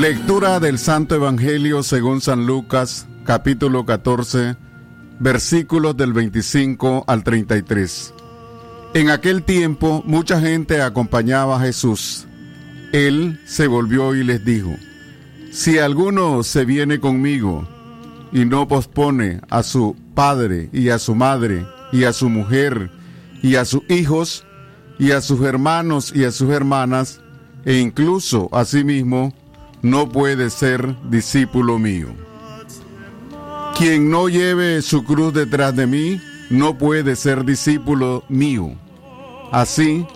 Lectura del Santo Evangelio según San Lucas, capítulo 14, versículos del 25 al 33. En aquel tiempo mucha gente acompañaba a Jesús. Él se volvió y les dijo, Si alguno se viene conmigo y no pospone a su padre y a su madre y a su mujer y a sus hijos y a sus hermanos y a sus hermanas, e incluso a sí mismo, no puede ser discípulo mío. Quien no lleve su cruz detrás de mí, no puede ser discípulo mío. Así,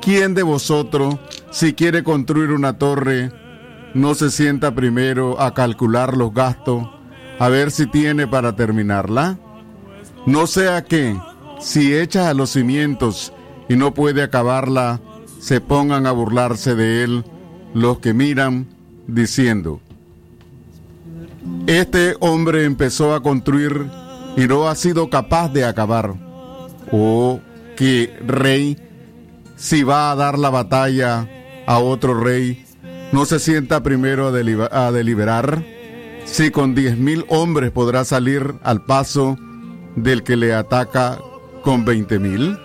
¿quién de vosotros, si quiere construir una torre, no se sienta primero a calcular los gastos, a ver si tiene para terminarla? No sea que, si echa a los cimientos y no puede acabarla, se pongan a burlarse de él los que miran diciendo, este hombre empezó a construir y no ha sido capaz de acabar. O que rey, si va a dar la batalla a otro rey, no se sienta primero a, deliberar si con diez mil hombres podrá salir al paso del que le ataca con veinte mil.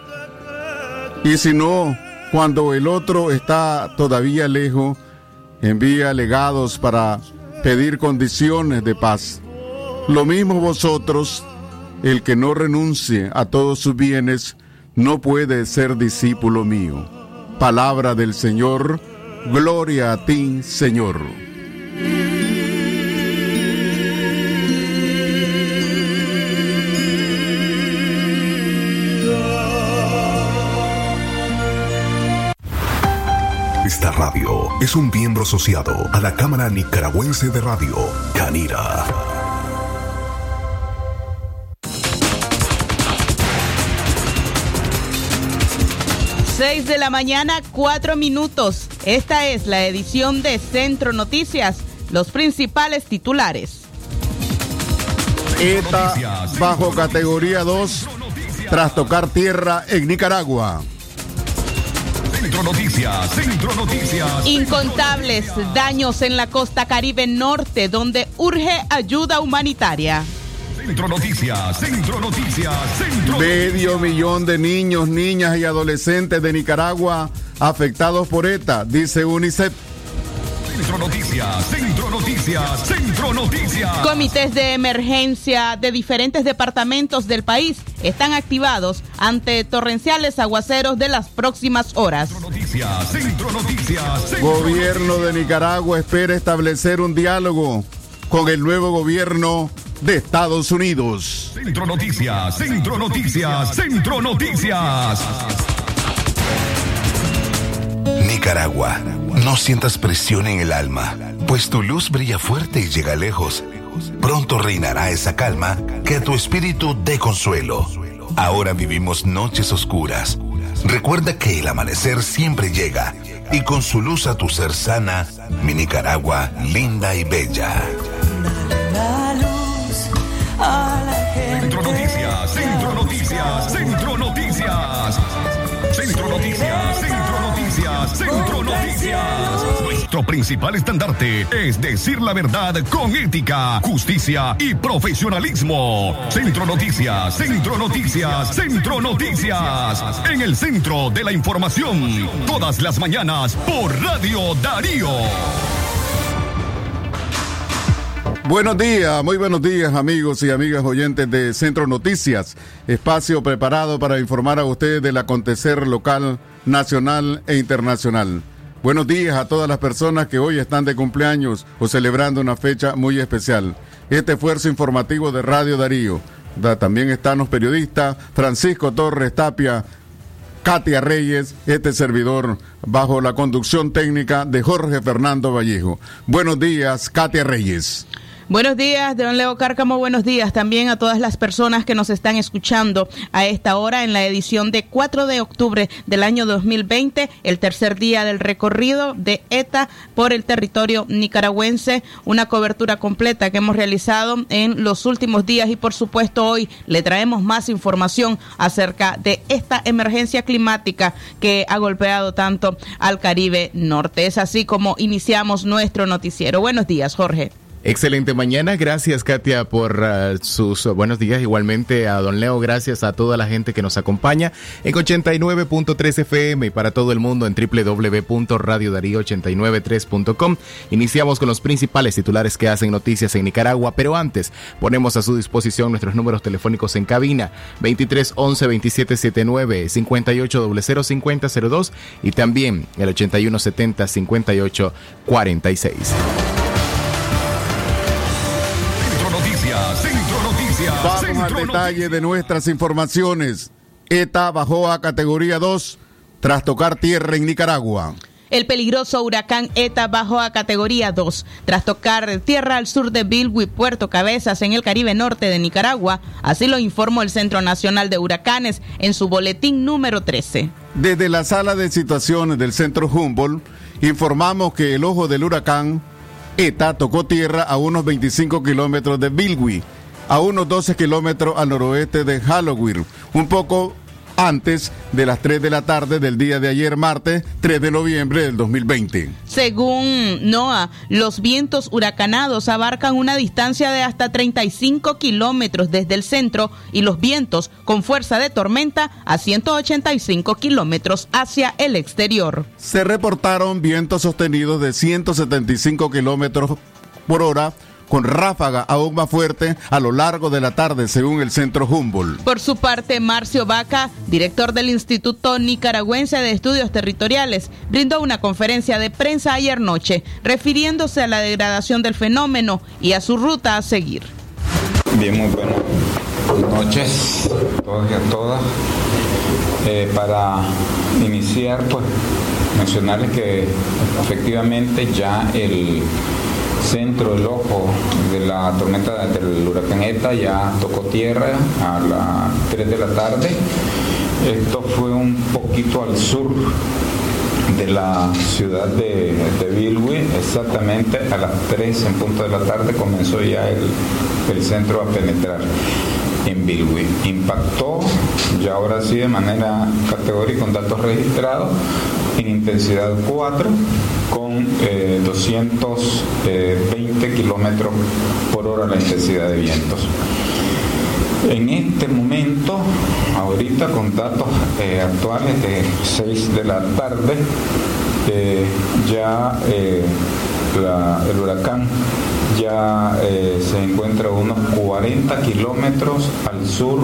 Y si no, cuando el otro está todavía lejos, envía legados para pedir condiciones de paz. Lo mismo vosotros, el que no renuncie a todos sus bienes, no puede ser discípulo mío. Palabra del Señor, gloria a ti, Señor. Radio es un miembro asociado a la Cámara Nicaragüense de Radio, Canira. Seis de la mañana, cuatro minutos. Esta es la edición de Centro Noticias. Los principales titulares. ETA bajo categoría 2 tras tocar tierra en Nicaragua. Centro Noticias, Centro Noticias. Incontables daños en la costa caribe norte, donde urge ayuda humanitaria. Centro Noticias, Centro Noticias, Centro Medio millón de niños, niñas y adolescentes de Nicaragua afectados por ETA, dice UNICEF. Centro Noticias, Centro Noticias, Centro Noticias. Comités de emergencia de diferentes departamentos del país están activados ante torrenciales aguaceros de las próximas horas. Centro Noticias, Centro Noticias, Centro Gobierno de Nicaragua espera establecer un diálogo con el nuevo gobierno de Estados Unidos. Centro Noticias, Centro Noticias, Centro Noticias. Nicaragua, no sientas presión en el alma, pues tu luz brilla fuerte y llega lejos. Pronto reinará esa calma que a tu espíritu dé consuelo. Ahora vivimos noches oscuras. Recuerda que el amanecer siempre llega y con su luz a tu ser sana, mi Nicaragua linda y bella. Centro Noticias, Centro Noticias, Centro Noticias. Centro Noticias, Principal estandarte es decir la verdad con ética, justicia y profesionalismo. Centro Noticias, Centro Noticias, Centro Noticias. En el centro de la información, todas las mañanas por Radio Darío. Buenos días, muy buenos días amigos y amigas oyentes de Centro Noticias, espacio preparado para informar a ustedes del acontecer local, nacional e internacional. Buenos días a todas las personas que hoy están de cumpleaños o celebrando una fecha muy especial. Este esfuerzo informativo de Radio Darío. Da- También están los periodistas Francisco Torres Tapia, Katia Reyes, este servidor, bajo la conducción técnica de Jorge Fernando Vallejo. Buenos días, Katia Reyes. Buenos días, don Leo Cárcamo. Buenos días también a todas las personas que nos están escuchando a esta hora en la edición de 4 de octubre del año 2020, el tercer día del recorrido de ETA por el territorio nicaragüense. Una cobertura completa que hemos realizado en los últimos días y, por supuesto, hoy le traemos más información acerca de esta emergencia climática que ha golpeado tanto al Caribe Norte. Es así como iniciamos nuestro noticiero. Buenos días, Jorge. Excelente mañana, gracias Katia por uh, sus uh, buenos días, igualmente a don Leo, gracias a toda la gente que nos acompaña en 89.3 FM y para todo el mundo en www.radiodarío893.com. Iniciamos con los principales titulares que hacen noticias en Nicaragua, pero antes ponemos a su disposición nuestros números telefónicos en cabina 23 11 27 79 58 00 50 02 y también el 81 70 58 46. Vamos al detalle de nuestras informaciones. ETA bajó a categoría 2 tras tocar tierra en Nicaragua. El peligroso huracán ETA bajó a categoría 2 tras tocar tierra al sur de Bilwi, Puerto Cabezas, en el Caribe Norte de Nicaragua. Así lo informó el Centro Nacional de Huracanes en su boletín número 13. Desde la sala de situaciones del Centro Humboldt, informamos que el ojo del huracán ETA tocó tierra a unos 25 kilómetros de Bilwi a unos 12 kilómetros al noroeste de Halloween, un poco antes de las 3 de la tarde del día de ayer, martes 3 de noviembre del 2020. Según NOAA, los vientos huracanados abarcan una distancia de hasta 35 kilómetros desde el centro y los vientos con fuerza de tormenta a 185 kilómetros hacia el exterior. Se reportaron vientos sostenidos de 175 kilómetros por hora con ráfaga aún más fuerte a lo largo de la tarde, según el centro Humboldt. Por su parte, Marcio Vaca, director del Instituto Nicaragüense de Estudios Territoriales, brindó una conferencia de prensa ayer noche, refiriéndose a la degradación del fenómeno y a su ruta a seguir. Bien, muy buenas noches a todos y a todas. Eh, para iniciar, pues mencionarles que efectivamente ya el centro del ojo de la tormenta del huracán ETA ya tocó tierra a las 3 de la tarde. Esto fue un poquito al sur de la ciudad de, de Bilwi, exactamente a las 3 en punto de la tarde comenzó ya el, el centro a penetrar en Bilwi. Impactó ya ahora sí de manera categórica con datos registrados en intensidad 4 con eh, 220 kilómetros por hora la intensidad de vientos. En este momento, ahorita con datos eh, actuales de 6 de la tarde, eh, ya eh, la, el huracán ya eh, se encuentra a unos 40 kilómetros al sur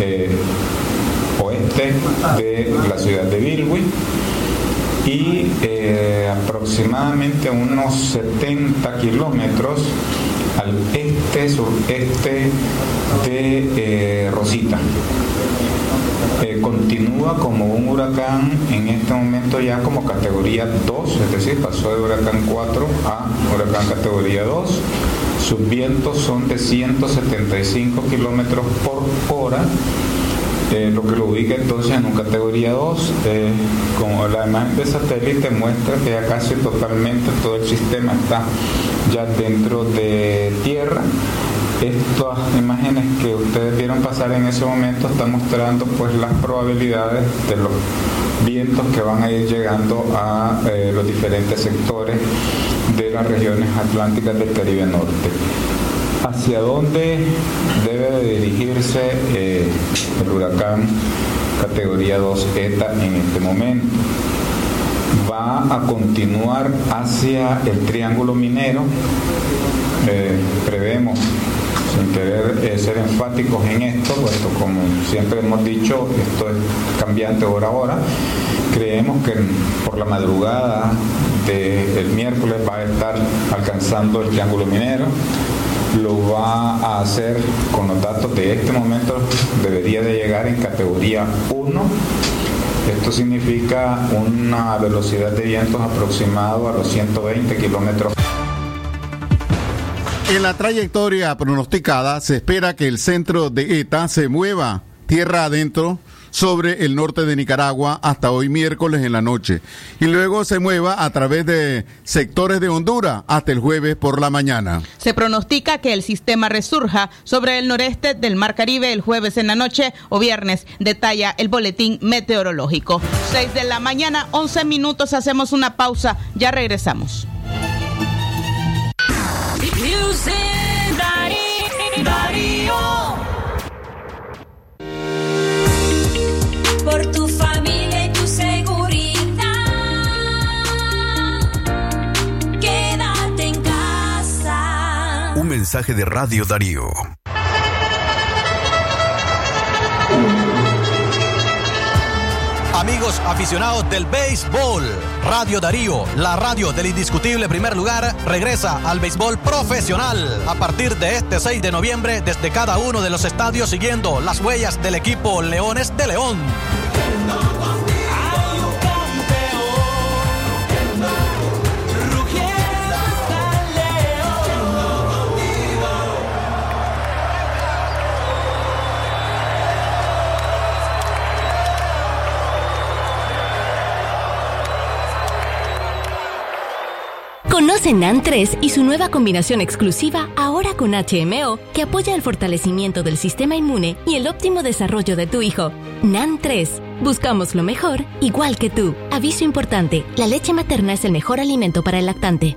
eh, oeste de la ciudad de Bilwi y eh, aproximadamente unos 70 kilómetros al este sureste de eh, Rosita. Eh, continúa como un huracán en este momento ya como categoría 2, es decir, pasó de huracán 4 a huracán categoría 2. Sus vientos son de 175 kilómetros por hora eh, lo que lo ubica entonces en una categoría 2. Eh, como la imagen de satélite muestra que ya casi totalmente todo el sistema está ya dentro de tierra. Estas imágenes que ustedes vieron pasar en ese momento están mostrando pues las probabilidades de los vientos que van a ir llegando a eh, los diferentes sectores de las regiones atlánticas del Caribe Norte hacia dónde debe de dirigirse eh, el huracán categoría 2 ETA en este momento. Va a continuar hacia el triángulo minero. Eh, prevemos, sin querer eh, ser enfáticos en esto, puesto como siempre hemos dicho, esto es cambiante hora a hora, creemos que por la madrugada del miércoles va a estar alcanzando el triángulo minero lo va a hacer con los datos de este momento, debería de llegar en categoría 1. Esto significa una velocidad de vientos aproximado a los 120 kilómetros. En la trayectoria pronosticada se espera que el centro de ETA se mueva tierra adentro sobre el norte de Nicaragua hasta hoy miércoles en la noche y luego se mueva a través de sectores de Honduras hasta el jueves por la mañana. Se pronostica que el sistema resurja sobre el noreste del Mar Caribe el jueves en la noche o viernes, detalla el boletín meteorológico. 6 de la mañana, 11 minutos, hacemos una pausa, ya regresamos. Mensaje de Radio Darío. Amigos aficionados del béisbol, Radio Darío, la radio del indiscutible primer lugar, regresa al béisbol profesional a partir de este 6 de noviembre desde cada uno de los estadios siguiendo las huellas del equipo Leones de León. Conoce NAN 3 y su nueva combinación exclusiva ahora con HMO que apoya el fortalecimiento del sistema inmune y el óptimo desarrollo de tu hijo. NAN 3. Buscamos lo mejor, igual que tú. Aviso importante, la leche materna es el mejor alimento para el lactante.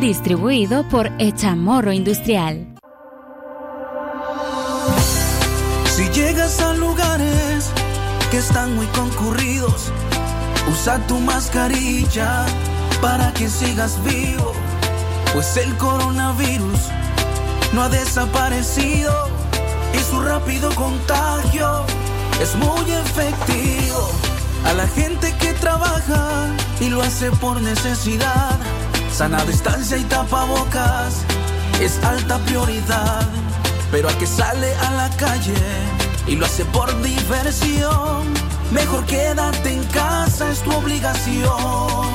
Distribuido por Echamorro Industrial. Si llegas a lugares que están muy concurridos, usa tu mascarilla para que sigas vivo, pues el coronavirus no ha desaparecido y su rápido contagio es muy efectivo. A la gente que trabaja y lo hace por necesidad, sana distancia y tapabocas es alta prioridad. Pero al que sale a la calle y lo hace por diversión, mejor quédate en casa, es tu obligación.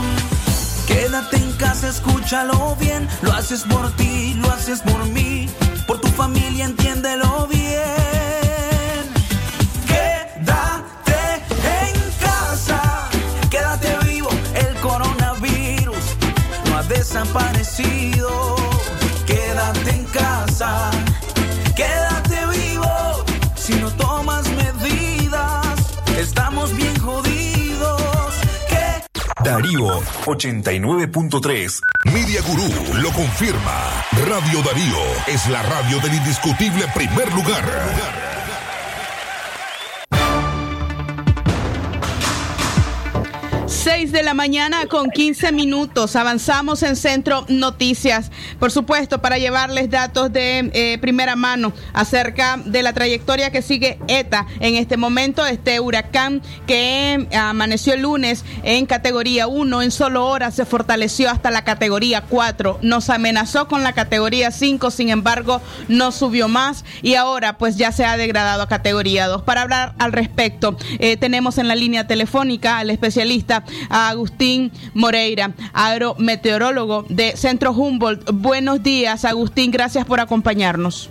Quédate en casa, escúchalo bien, lo haces por ti, lo haces por mí, por tu familia, entiéndelo bien. Desaparecido. Quédate en casa, quédate vivo, si no tomas medidas, estamos bien jodidos. ¿Qué? Darío 89.3. Media Gurú lo confirma. Radio Darío es la radio del indiscutible primer lugar. 6 de la mañana con 15 minutos. Avanzamos en Centro Noticias. Por supuesto, para llevarles datos de eh, primera mano acerca de la trayectoria que sigue ETA en este momento. Este huracán que amaneció el lunes en categoría 1, en solo horas se fortaleció hasta la categoría 4. Nos amenazó con la categoría 5, sin embargo, no subió más y ahora pues ya se ha degradado a categoría 2. Para hablar al respecto, eh, tenemos en la línea telefónica al especialista Agustín Moreira, agrometeorólogo de Centro Humboldt. Buenos días, Agustín, gracias por acompañarnos.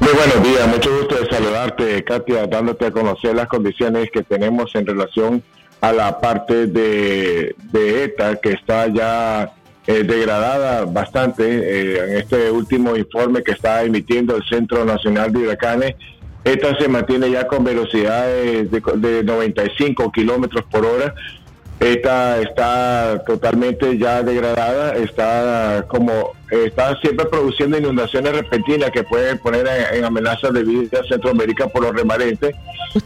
Muy buenos días, mucho gusto de saludarte, Katia, dándote a conocer las condiciones que tenemos en relación a la parte de, de ETA, que está ya eh, degradada bastante eh, en este último informe que está emitiendo el Centro Nacional de Huracanes Esta se mantiene ya con velocidades de, de 95 kilómetros por hora. Esta está totalmente ya degradada, está como está siempre produciendo inundaciones repentinas que pueden poner en, en amenaza de vida a Centroamérica por los remanentes.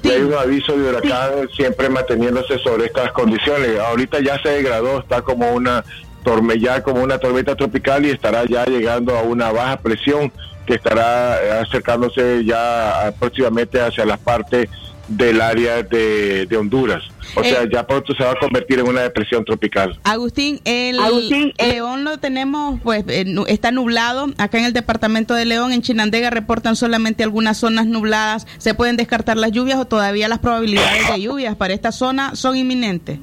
Y hay un aviso de huracán siempre manteniéndose sobre estas condiciones. Ahorita ya se degradó, está como una torme- ya como una tormenta tropical y estará ya llegando a una baja presión que estará acercándose ya próximamente hacia la parte del área de, de Honduras. O Eh. sea, ya pronto se va a convertir en una depresión tropical. Agustín, el Agustín, León lo tenemos, pues eh, está nublado. Acá en el departamento de León, en Chinandega, reportan solamente algunas zonas nubladas. ¿Se pueden descartar las lluvias o todavía las probabilidades de lluvias para esta zona son inminentes?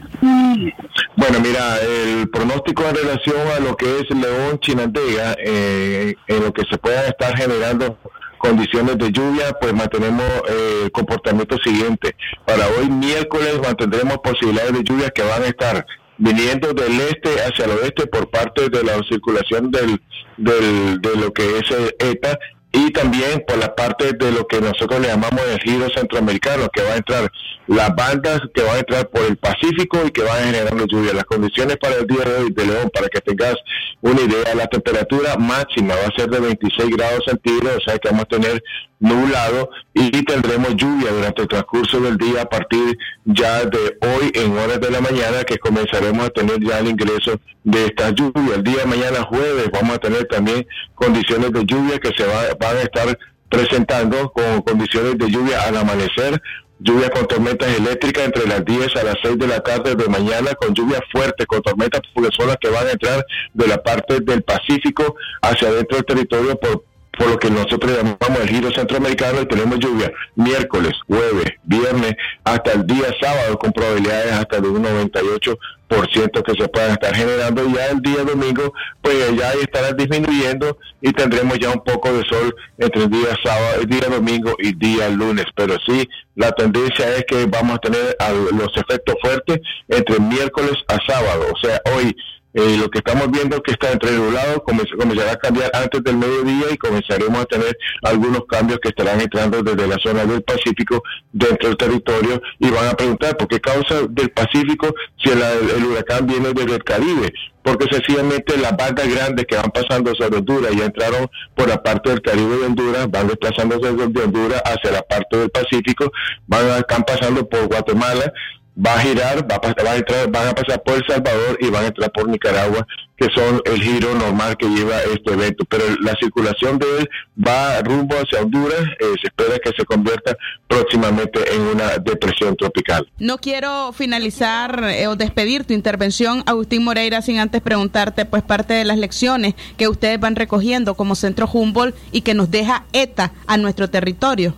Bueno, mira, el pronóstico en relación a lo que es León Chinandega, eh, en lo que se puedan estar generando condiciones de lluvia, pues mantenemos eh, el comportamiento siguiente. Para hoy miércoles mantendremos posibilidades de lluvia que van a estar viniendo del este hacia el oeste por parte de la circulación del, del de lo que es el ETA y también por la parte de lo que nosotros le llamamos el giro centroamericano, que va a entrar las bandas que van a entrar por el Pacífico y que van a generar lluvia. Las condiciones para el día de hoy de León, para que tengas una idea, la temperatura máxima va a ser de 26 grados centígrados, o sea que vamos a tener nublado y tendremos lluvia durante el transcurso del día a partir ya de hoy en horas de la mañana que comenzaremos a tener ya el ingreso de esta lluvia. El día de mañana jueves vamos a tener también condiciones de lluvia que se va- van a estar presentando con condiciones de lluvia al amanecer, lluvia con tormentas eléctricas entre las 10 a las 6 de la tarde de mañana, con lluvia fuerte, con tormentas porque son las que van a entrar de la parte del Pacífico hacia adentro del territorio por por lo que nosotros llamamos el giro centroamericano y tenemos lluvia miércoles, jueves, viernes, hasta el día sábado con probabilidades hasta de un 98% que se puedan estar generando ya el día domingo pues ya estará disminuyendo y tendremos ya un poco de sol entre el día sábado, día domingo y día lunes, pero sí la tendencia es que vamos a tener los efectos fuertes entre miércoles a sábado, o sea hoy eh, lo que estamos viendo es que está entre nublado, comenzará, a cambiar antes del mediodía y comenzaremos a tener algunos cambios que estarán entrando desde la zona del Pacífico dentro del territorio y van a preguntar por qué causa del Pacífico si el, el huracán viene desde el Caribe porque sencillamente las bandas grandes que van pasando sobre Honduras ya entraron por la parte del Caribe de Honduras, van desplazándose desde Honduras hacia la parte del Pacífico, van a- están pasando por Guatemala, va a girar, va a, pas- va a entrar, van a pasar por El Salvador y van a entrar por Nicaragua, que son el giro normal que lleva este evento. Pero la circulación de él va rumbo hacia Honduras, eh, se espera que se convierta próximamente en una depresión tropical. No quiero finalizar eh, o despedir tu intervención, Agustín Moreira, sin antes preguntarte pues parte de las lecciones que ustedes van recogiendo como Centro Humboldt y que nos deja ETA a nuestro territorio.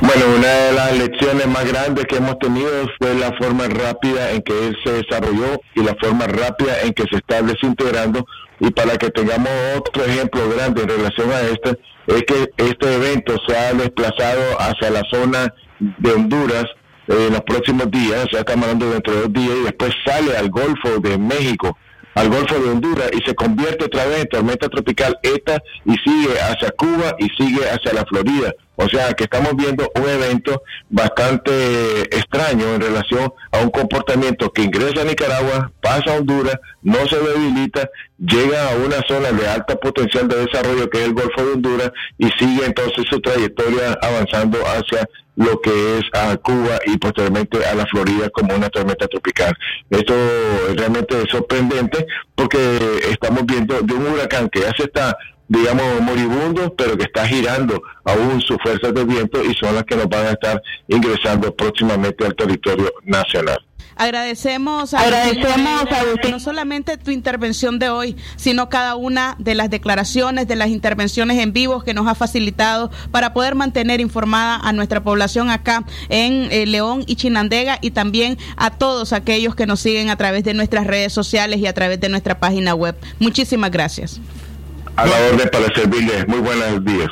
Bueno, una de las lecciones más grandes que hemos tenido fue la forma rápida en que él se desarrolló y la forma rápida en que se está desintegrando. Y para que tengamos otro ejemplo grande en relación a este, es que este evento se ha desplazado hacia la zona de Honduras eh, en los próximos días, o sea, estamos hablando de dentro de dos días, y después sale al Golfo de México al Golfo de Honduras y se convierte otra vez en tormenta tropical ETA y sigue hacia Cuba y sigue hacia la Florida. O sea que estamos viendo un evento bastante extraño en relación a un comportamiento que ingresa a Nicaragua, pasa a Honduras, no se debilita, llega a una zona de alta potencial de desarrollo que es el Golfo de Honduras y sigue entonces su trayectoria avanzando hacia lo que es a Cuba y posteriormente a la Florida como una tormenta tropical. Esto realmente es sorprendente porque estamos viendo de un huracán que ya se está digamos, moribundo, pero que está girando aún sus fuerzas de viento y son las que nos van a estar ingresando próximamente al territorio nacional. Agradecemos, a Agustín. no solamente tu intervención de hoy, sino cada una de las declaraciones, de las intervenciones en vivo que nos ha facilitado para poder mantener informada a nuestra población acá en eh, León y Chinandega y también a todos aquellos que nos siguen a través de nuestras redes sociales y a través de nuestra página web. Muchísimas gracias. A la orden para servirles. Muy buenos días.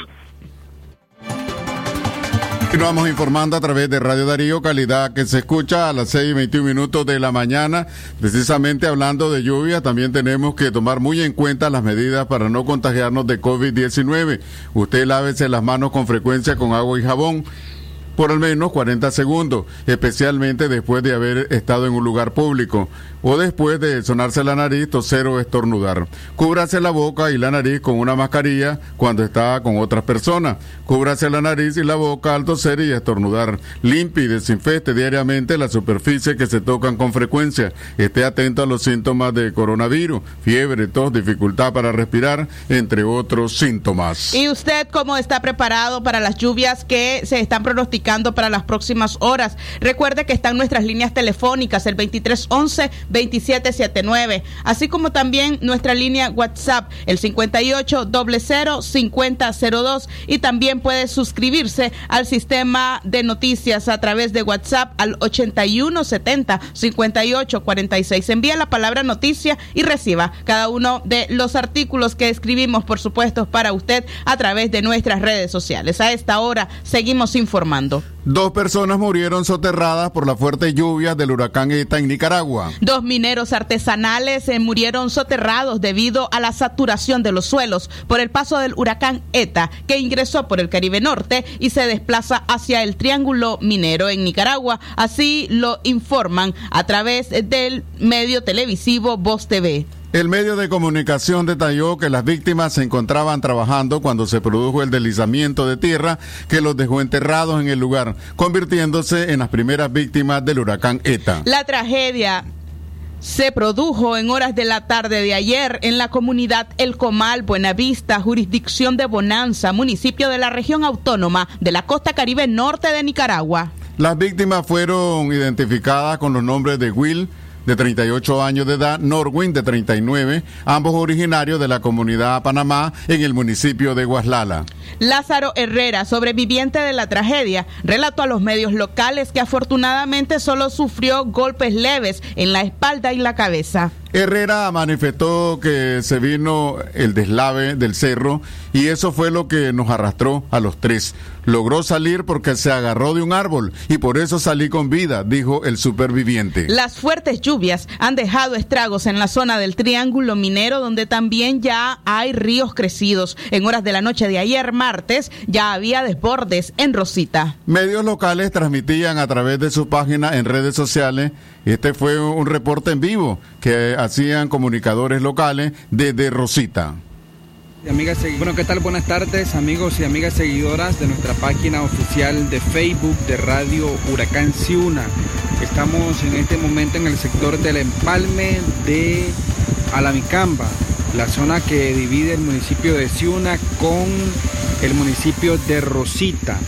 Continuamos informando a través de Radio Darío, calidad que se escucha a las 6 y 21 minutos de la mañana. Precisamente hablando de lluvia, también tenemos que tomar muy en cuenta las medidas para no contagiarnos de COVID-19. Usted lávese las manos con frecuencia con agua y jabón por al menos 40 segundos, especialmente después de haber estado en un lugar público o después de sonarse la nariz, toser o estornudar. Cúbrase la boca y la nariz con una mascarilla cuando está con otras personas. Cúbrase la nariz y la boca al toser y estornudar. Limpie y desinfecte diariamente las superficies que se tocan con frecuencia. Esté atento a los síntomas de coronavirus, fiebre, tos, dificultad para respirar, entre otros síntomas. ¿Y usted cómo está preparado para las lluvias que se están pronosticando para las próximas horas? Recuerde que están nuestras líneas telefónicas, el 2311-2779, así como también nuestra línea WhatsApp, el 5800-5002, y también puede suscribirse al sistema de noticias a través de WhatsApp al 8170-5846. Envía la palabra noticia y reciba cada uno de los artículos que escribimos, por supuesto, para usted a través de nuestras redes sociales. A esta hora seguimos informando. Dos personas murieron soterradas por la fuerte lluvia del huracán ETA en Nicaragua. Dos mineros artesanales eh, murieron soterrados debido a la saturación de los suelos por el paso del huracán ETA, que ingresó por el Caribe Norte y se desplaza hacia el Triángulo Minero en Nicaragua. Así lo informan a través del medio televisivo Voz TV. El medio de comunicación detalló que las víctimas se encontraban trabajando cuando se produjo el deslizamiento de tierra que los dejó enterrados en el lugar, convirtiéndose en las primeras víctimas del huracán ETA. La tragedia se produjo en horas de la tarde de ayer en la comunidad El Comal, Buenavista, jurisdicción de Bonanza, municipio de la región autónoma de la costa caribe norte de Nicaragua. Las víctimas fueron identificadas con los nombres de Will, de 38 años de edad, Norwin, de 39, ambos originarios de la comunidad Panamá en el municipio de Guaslala. Lázaro Herrera, sobreviviente de la tragedia, relató a los medios locales que afortunadamente solo sufrió golpes leves en la espalda y la cabeza. Herrera manifestó que se vino el deslave del cerro y eso fue lo que nos arrastró a los tres. Logró salir porque se agarró de un árbol y por eso salí con vida, dijo el superviviente. Las fuertes lluvias han dejado estragos en la zona del Triángulo Minero donde también ya hay ríos crecidos. En horas de la noche de ayer, martes, ya había desbordes en Rosita. Medios locales transmitían a través de su página en redes sociales. Este fue un reporte en vivo que hacían comunicadores locales desde Rosita. Amigas, bueno, ¿qué tal? Buenas tardes, amigos y amigas seguidoras de nuestra página oficial de Facebook de Radio Huracán Ciuna. Estamos en este momento en el sector del empalme de Alamicamba, la zona que divide el municipio de Ciuna con el municipio de Rosita.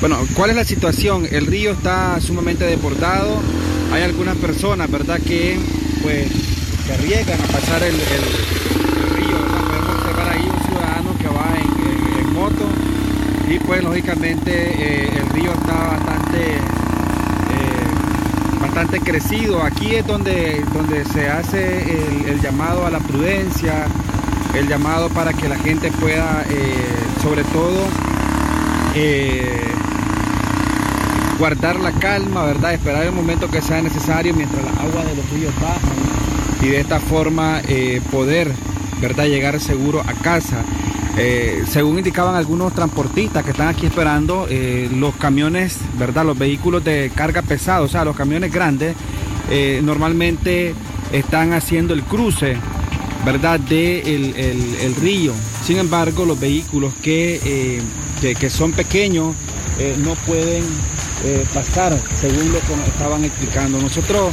Bueno, ¿cuál es la situación? El río está sumamente desbordado. Hay algunas personas, ¿verdad?, que pues se arriesgan a pasar el, río. ¿verdad? Podemos observar ahí un ciudadano que va en, moto y pues lógicamente eh, el río está bastante crecido. Aquí es donde, donde se hace el, llamado a la prudencia, el llamado para que la gente pueda, eh, sobre todo, eh, guardar la calma, ¿verdad? Esperar el momento que sea necesario mientras las aguas de los ríos bajan y de esta forma eh, poder, ¿verdad? Llegar seguro a casa. Eh, según indicaban algunos transportistas que están aquí esperando, eh, los camiones, ¿verdad? Los vehículos de carga pesada, o sea, los camiones grandes, eh, normalmente están haciendo el cruce, ¿verdad? De el, el- río. Sin embargo, los vehículos que, que, son pequeños no pueden pasar, según lo que nos estaban explicando. Nosotros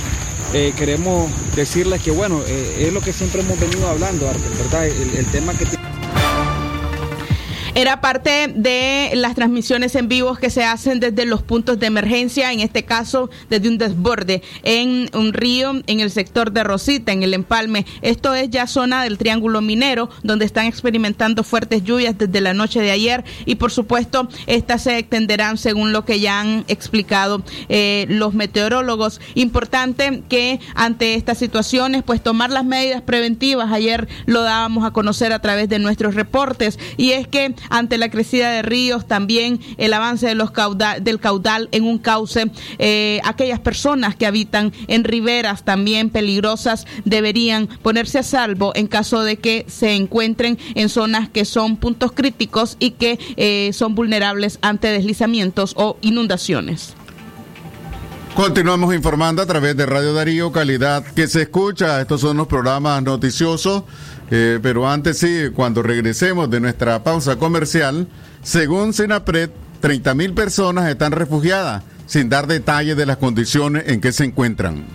queremos decirles que, bueno, es lo que siempre hemos venido hablando, ¿verdad? El, el tema que... Era parte de las transmisiones en vivos que se hacen desde los puntos de emergencia, en este caso desde un desborde en un río en el sector de Rosita, en el empalme. Esto es ya zona del Triángulo Minero, donde están experimentando fuertes lluvias desde la noche de ayer y por supuesto estas se extenderán según lo que ya han explicado eh, los meteorólogos. Importante que ante estas situaciones pues tomar las medidas preventivas. Ayer lo dábamos a conocer a través de nuestros reportes y es que ante la crecida de ríos, también el avance de los caudal, del caudal en un cauce. Eh, aquellas personas que habitan en riberas también peligrosas deberían ponerse a salvo en caso de que se encuentren en zonas que son puntos críticos y que eh, son vulnerables ante deslizamientos o inundaciones. Continuamos informando a través de Radio Darío, calidad que se escucha. Estos son los programas noticiosos. Eh, pero antes sí, cuando regresemos de nuestra pausa comercial, según Senapred, 30 mil personas están refugiadas, sin dar detalles de las condiciones en que se encuentran.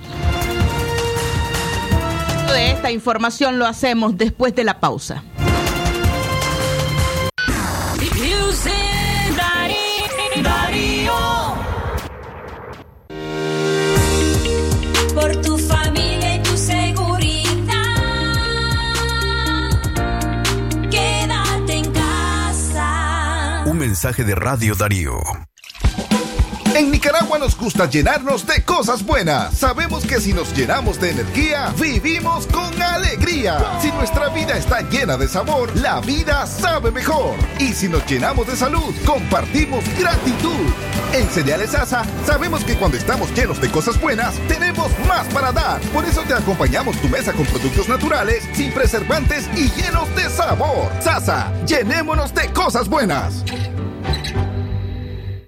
De esta información lo hacemos después de la pausa. Mensaje de Radio Darío. En Nicaragua nos gusta llenarnos de cosas buenas. Sabemos que si nos llenamos de energía, vivimos con alegría. Si nuestra vida está llena de sabor, la vida sabe mejor. Y si nos llenamos de salud, compartimos gratitud. En Cereales Asa, sabemos que cuando estamos llenos de cosas buenas, tenemos más para dar. Por eso te acompañamos tu mesa con productos naturales, sin preservantes y llenos de sabor. Sasa, llenémonos de cosas buenas.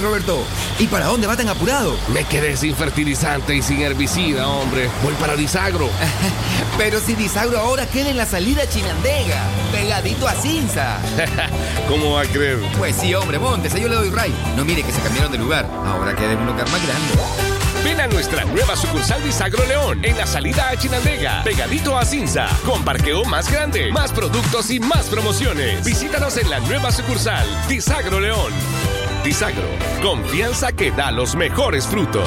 Roberto, ¿y para dónde va tan apurado? Me quedé sin fertilizante y sin herbicida, hombre. Voy para Disagro. Pero si Disagro ahora queda en la salida Chinandega, pegadito a Cinza. ¿Cómo va a creer? Pues sí, hombre, móntese, yo le doy ray. No mire que se cambiaron de lugar, ahora queda en un lugar más grande. Ven a nuestra nueva sucursal Disagro León, en la salida a Chinandega, pegadito a Cinza, con parqueo más grande, más productos y más promociones. Visítanos en la nueva sucursal Disagro León. Disagro, confianza que da los mejores frutos.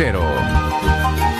8835-05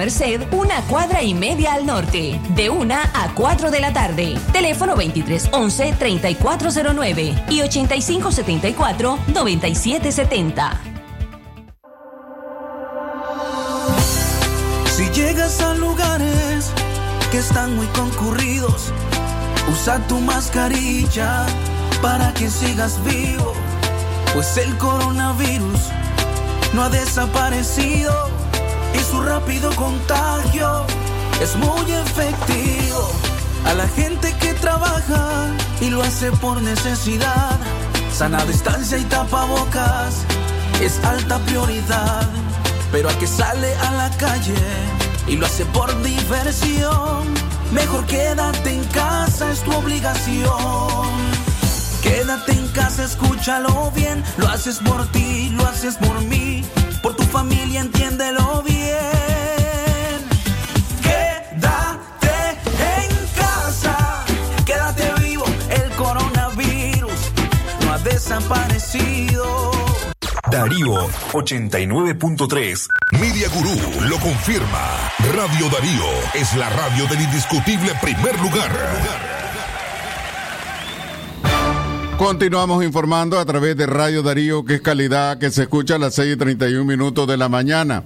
Merced, una cuadra y media al norte, de 1 a 4 de la tarde. Teléfono 2311-3409 y 8574-9770. Si llegas a lugares que están muy concurridos, usa tu mascarilla para que sigas vivo, pues el coronavirus no ha desaparecido rápido contagio es muy efectivo. A la gente que trabaja y lo hace por necesidad, sana distancia y tapabocas es alta prioridad. Pero al que sale a la calle y lo hace por diversión, mejor quédate en casa, es tu obligación. Quédate en casa, escúchalo bien, lo haces por ti, lo haces por mí, por tu familia, entiéndelo desaparecido. Darío 89.3. Media Gurú lo confirma. Radio Darío es la radio del indiscutible primer lugar. Continuamos informando a través de Radio Darío, que es calidad que se escucha a las 6 y 31 minutos de la mañana.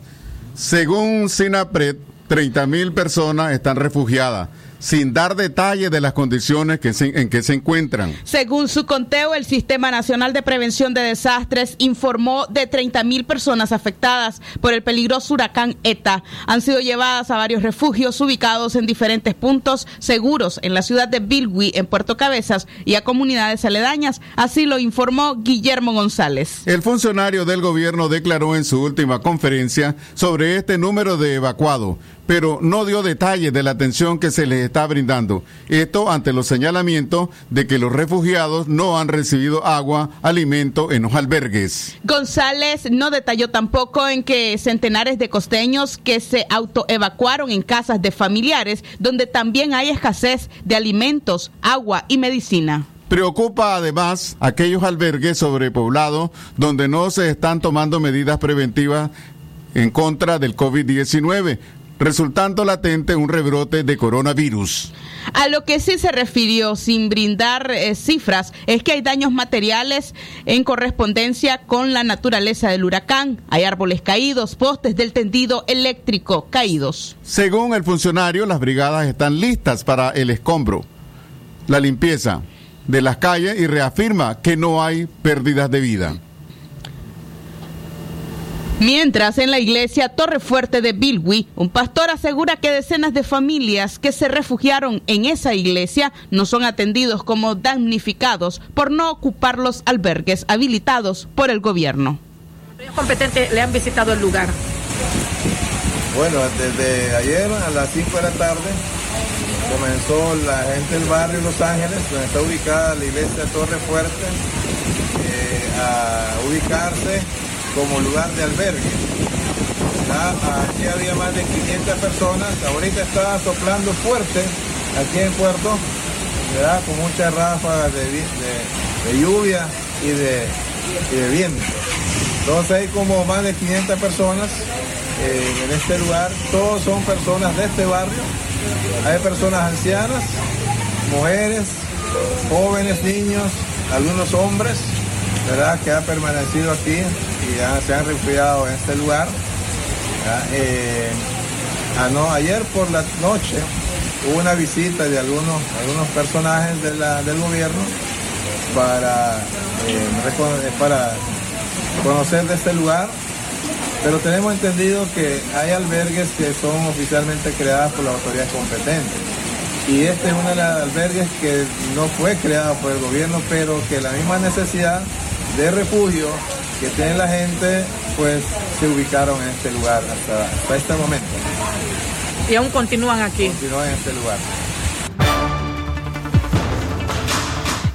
Según Sinapred, 30 mil personas están refugiadas, sin dar detalles de las condiciones que se- en que se encuentran. Según su conteo, el Sistema Nacional de Prevención de Desastres informó de 30 mil personas afectadas por el peligroso huracán ETA. Han sido llevadas a varios refugios ubicados en diferentes puntos seguros en la ciudad de Bilwi, en Puerto Cabezas, y a comunidades aledañas. Así lo informó Guillermo González. El funcionario del gobierno declaró en su última conferencia sobre este número de evacuados, pero no dio detalles de la atención que se les está brindando. Esto ante los señalamientos de que los refugiados no han recibido agua, alimento en los albergues. González no detalló tampoco en que centenares de costeños que se autoevacuaron en casas de familiares, donde también hay escasez de alimentos, agua y medicina. Preocupa además aquellos albergues sobrepoblados donde no se están tomando medidas preventivas en contra del COVID-19, resultando latente un rebrote de coronavirus. A lo que sí se refirió, sin brindar eh, cifras, es que hay daños materiales en correspondencia con la naturaleza del huracán. Hay árboles caídos, postes del tendido eléctrico caídos. Según el funcionario, las brigadas están listas para el escombro, la limpieza de las calles y reafirma que no hay pérdidas de vida. Mientras en la iglesia Torre Fuerte de Bilwi, un pastor asegura que decenas de familias que se refugiaron en esa iglesia no son atendidos como damnificados por no ocupar los albergues habilitados por el gobierno. competentes le han visitado el lugar? Bueno, desde ayer a las 5 de la tarde comenzó la gente del barrio Los Ángeles, donde está ubicada la iglesia Torre Fuerte, eh, a ubicarse como lugar de albergue. Aquí había más de 500 personas, ahorita está soplando fuerte aquí en Puerto, ¿verdad? con muchas ráfagas de, vi- de- de lluvia y de, y de viento. Entonces hay como más de 500 personas eh, en este lugar, todos son personas de este barrio, hay personas ancianas, mujeres, jóvenes, niños, algunos hombres, ¿verdad? Que han permanecido aquí y ya se han refugiado en este lugar. Eh, ah, no, ayer por la noche hubo una visita de algunos, algunos personajes de del gobierno para, eh, eh, para conocer de este lugar, pero tenemos entendido que hay albergues que son oficialmente creadas por las autoridades competentes. Y este es uno de los albergues que no fue creado por el gobierno, pero que la misma necesidad de refugio que tiene la gente, pues se ubicaron en este lugar hasta, hasta este momento. Y aún continúan aquí. Continúan en este lugar.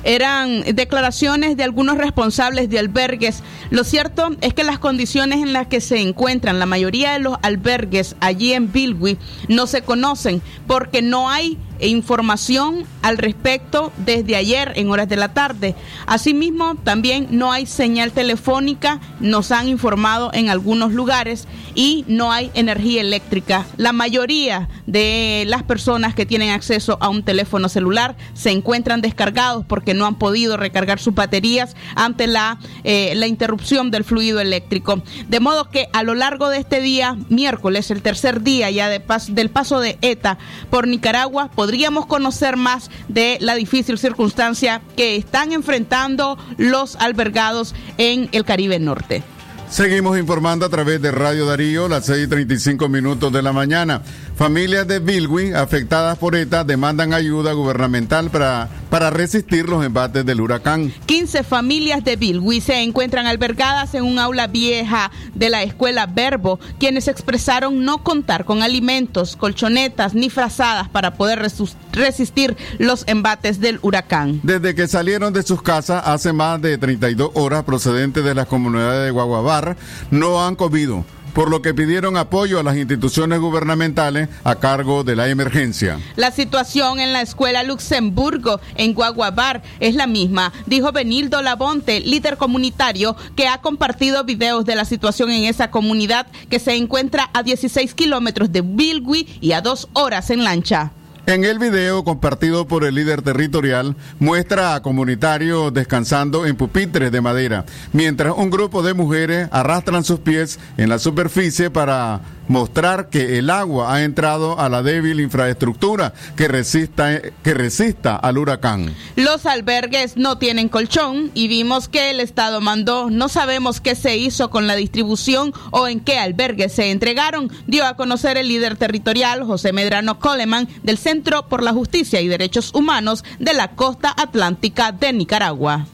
Eran declaraciones de algunos responsables de albergues. Lo cierto es que las condiciones en las que se encuentran la mayoría de los albergues allí en Bilwi no se conocen porque no hay información al respecto desde ayer en horas de la tarde. Asimismo, también no hay señal telefónica, nos han informado en algunos lugares, y no hay energía eléctrica. La mayoría de las personas que tienen acceso a un teléfono celular se encuentran descargados porque no han podido recargar sus baterías ante la, eh, la interrupción del fluido eléctrico. De modo que a lo largo de este día, miércoles, el tercer día ya de del paso de ETA por Nicaragua, podríamos conocer más de la difícil circunstancia que están enfrentando los albergados en el Caribe Norte. Seguimos informando a través de Radio Darío, las 6 y 35 minutos de la mañana. Familias de Bilwi afectadas por ETA demandan ayuda gubernamental para, para resistir los embates del huracán. 15 familias de Bilwi se encuentran albergadas en un aula vieja de la escuela Verbo, quienes expresaron no contar con alimentos, colchonetas ni frazadas para poder resistir los embates del huracán. Desde que salieron de sus casas hace más de 32 horas procedentes de las comunidades de Guaguabar, no han comido, por lo que pidieron apoyo a las instituciones gubernamentales a cargo de la emergencia. La situación en la escuela Luxemburgo en Guaguabar es la misma, dijo Benildo Labonte, líder comunitario que ha compartido videos de la situación en esa comunidad que se encuentra a 16 kilómetros de Bilwi y a dos horas en lancha. En el video compartido por el líder territorial muestra a comunitarios descansando en pupitres de madera, mientras un grupo de mujeres arrastran sus pies en la superficie para mostrar que el agua ha entrado a la débil infraestructura que resista, que resista al huracán. Los albergues no tienen colchón y vimos que el Estado mandó. No sabemos qué se hizo con la distribución o en qué albergues se entregaron, dio a conocer el líder territorial José Medrano Coleman del Centro por la Justicia y Derechos Humanos de la Costa Atlántica de Nicaragua.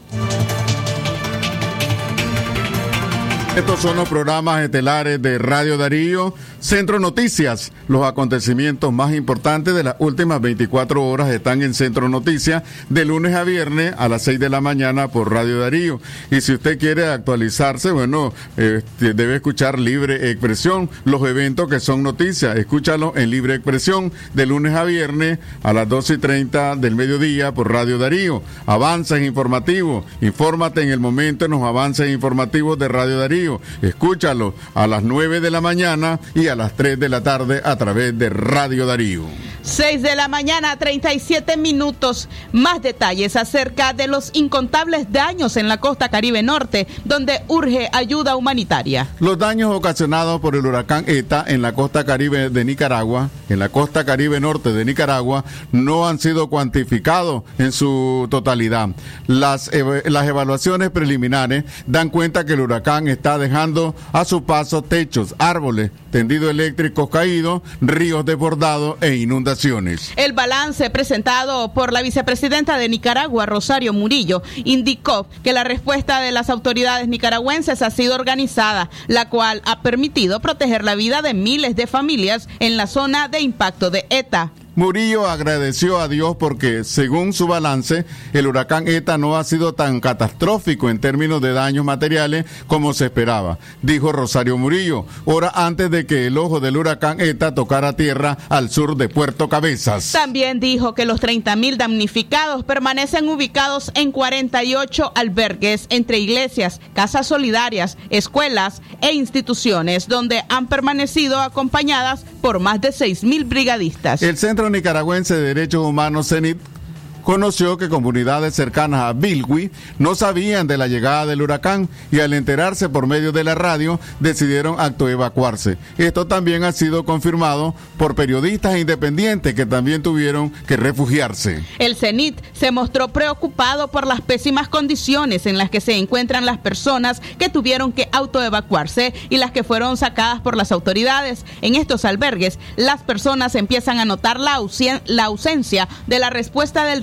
Estos son los programas estelares de Radio Darío, Centro Noticias. Los acontecimientos más importantes de las últimas 24 horas están en Centro Noticias de lunes a viernes a las 6 de la mañana por Radio Darío. Y si usted quiere actualizarse, bueno, este, debe escuchar Libre Expresión, los eventos que son noticias. Escúchalo en Libre Expresión de lunes a viernes a las 12 y 30 del mediodía por Radio Darío. Avances informativos. Infórmate en el momento en los avances informativos de Radio Darío. Escúchalo a las 9 de la mañana y a las 3 de la tarde a través de Radio Darío. 6 de la mañana, 37 minutos. Más detalles acerca de los incontables daños en la costa Caribe Norte, donde urge ayuda humanitaria. Los daños ocasionados por el huracán ETA en la costa caribe de Nicaragua, en la costa caribe norte de Nicaragua, no han sido cuantificados en su totalidad. Las, las evaluaciones preliminares dan cuenta que el huracán está dejando a su paso techos, árboles, tendidos eléctricos ríos desbordados e inundaciones. El balance presentado por la vicepresidenta de Nicaragua, Rosario Murillo, indicó que la respuesta de las autoridades nicaragüenses ha sido organizada, la cual ha permitido proteger la vida de miles de familias en la zona de impacto de ETA. Murillo agradeció a Dios porque, según su balance, el huracán ETA no ha sido tan catastrófico en términos de daños materiales como se esperaba, dijo Rosario Murillo, hora antes de que el ojo del huracán ETA tocara tierra al sur de Puerto Cabezas. También dijo que los 30 mil damnificados permanecen ubicados en 48 albergues entre iglesias, casas solidarias, escuelas e instituciones, donde han permanecido acompañadas por más de 6 mil brigadistas. El Centro Nicaragüense de Derechos Humanos, CENIT, conoció que comunidades cercanas a Bilwi no sabían de la llegada del huracán y al enterarse por medio de la radio decidieron autoevacuarse. Esto también ha sido confirmado por periodistas independientes que también tuvieron que refugiarse. El CENIT se mostró preocupado por las pésimas condiciones en las que se encuentran las personas que tuvieron que autoevacuarse y las que fueron sacadas por las autoridades. En estos albergues, las personas empiezan a notar la, la ausencia de la respuesta del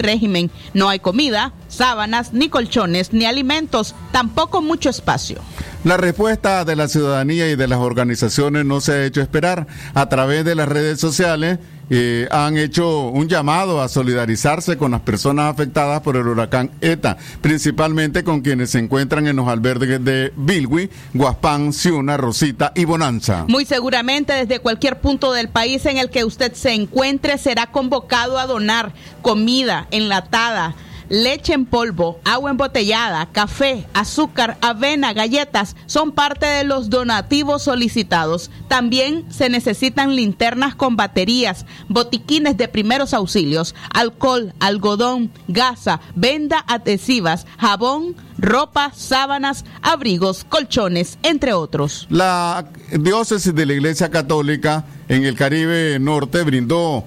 No hay comida, sábanas, ni colchones, ni alimentos, tampoco mucho espacio. La respuesta de la ciudadanía y de las organizaciones no se ha hecho esperar. A través de las redes sociales eh, han hecho un llamado a solidarizarse con las personas afectadas por el huracán ETA, principalmente con quienes se encuentran en los albergues de Bilwi, Guaspán, Ciuna, Rosita y Bonanza. Muy seguramente desde cualquier punto del país en el que usted se encuentre será convocado a donar comida enlatada. Leche en polvo, agua embotellada, café, azúcar, avena, galletas son parte de los donativos solicitados. También se necesitan linternas con baterías, botiquines de primeros auxilios, alcohol, algodón, gasa, venda adhesivas, jabón, ropa, sábanas, abrigos, colchones, entre otros. La diócesis de la Iglesia Católica en el Caribe Norte brindó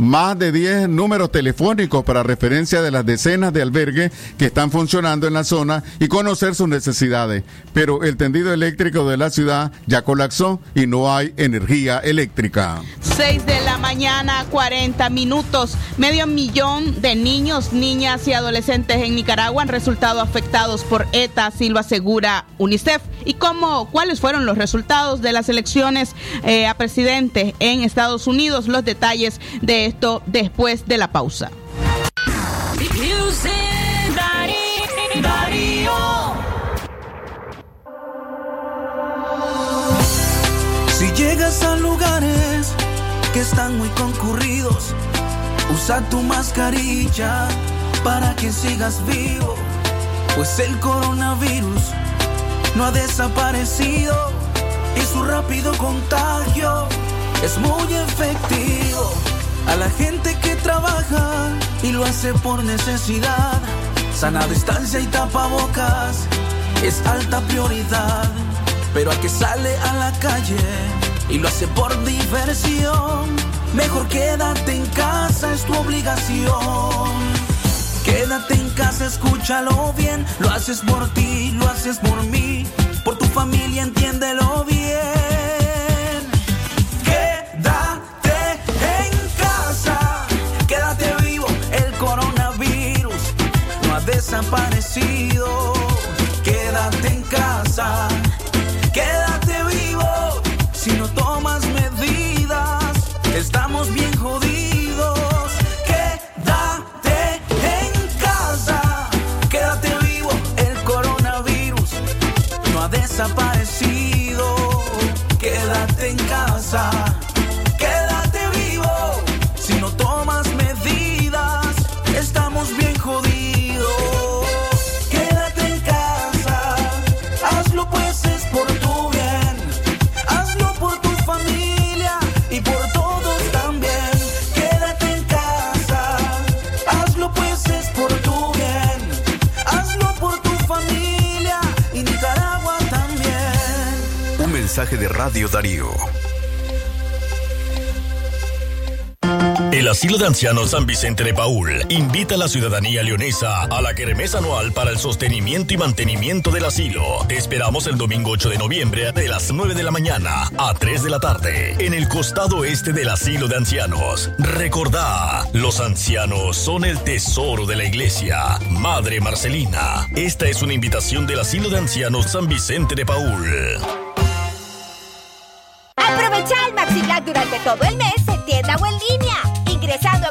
más de 10 números telefónicos para referencia de las decenas de albergues que están funcionando en la zona y conocer sus necesidades. Pero el tendido eléctrico de la ciudad ya colapsó y no hay energía eléctrica. 6 de la mañana, 40 minutos. Medio millón de niños, niñas y adolescentes en Nicaragua han resultado afectados por ETA, así lo asegura UNICEF. ¿Y cómo, cuáles fueron los resultados de las elecciones eh, a presidente en Estados Unidos? Los detalles de esto después de la pausa. Si llegas a lugares que están muy concurridos, usa tu mascarilla para que sigas vivo, pues el coronavirus no ha desaparecido y su rápido contagio es muy efectivo. A la gente que trabaja y lo hace por necesidad. Sana distancia y tapabocas es alta prioridad. Pero a que sale a la calle y lo hace por diversión. Mejor quédate en casa, es tu obligación. Quédate en casa, escúchalo bien. Lo haces por ti, lo haces por mí. Por tu familia, entiéndelo bien. Desaparecido. Mensaje de Radio Darío. El Asilo de Ancianos San Vicente de Paul invita a la ciudadanía leonesa a la kermés anual para el sostenimiento y mantenimiento del asilo. Te esperamos el domingo 8 de noviembre de las 9 de la mañana a 3 de la tarde en el costado este del Asilo de Ancianos. Recordá, los ancianos son el tesoro de la iglesia. Madre Marcelina, esta es una invitación del Asilo de Ancianos San Vicente de Paul. Durante todo el mes en tienda o en línea, ingresando a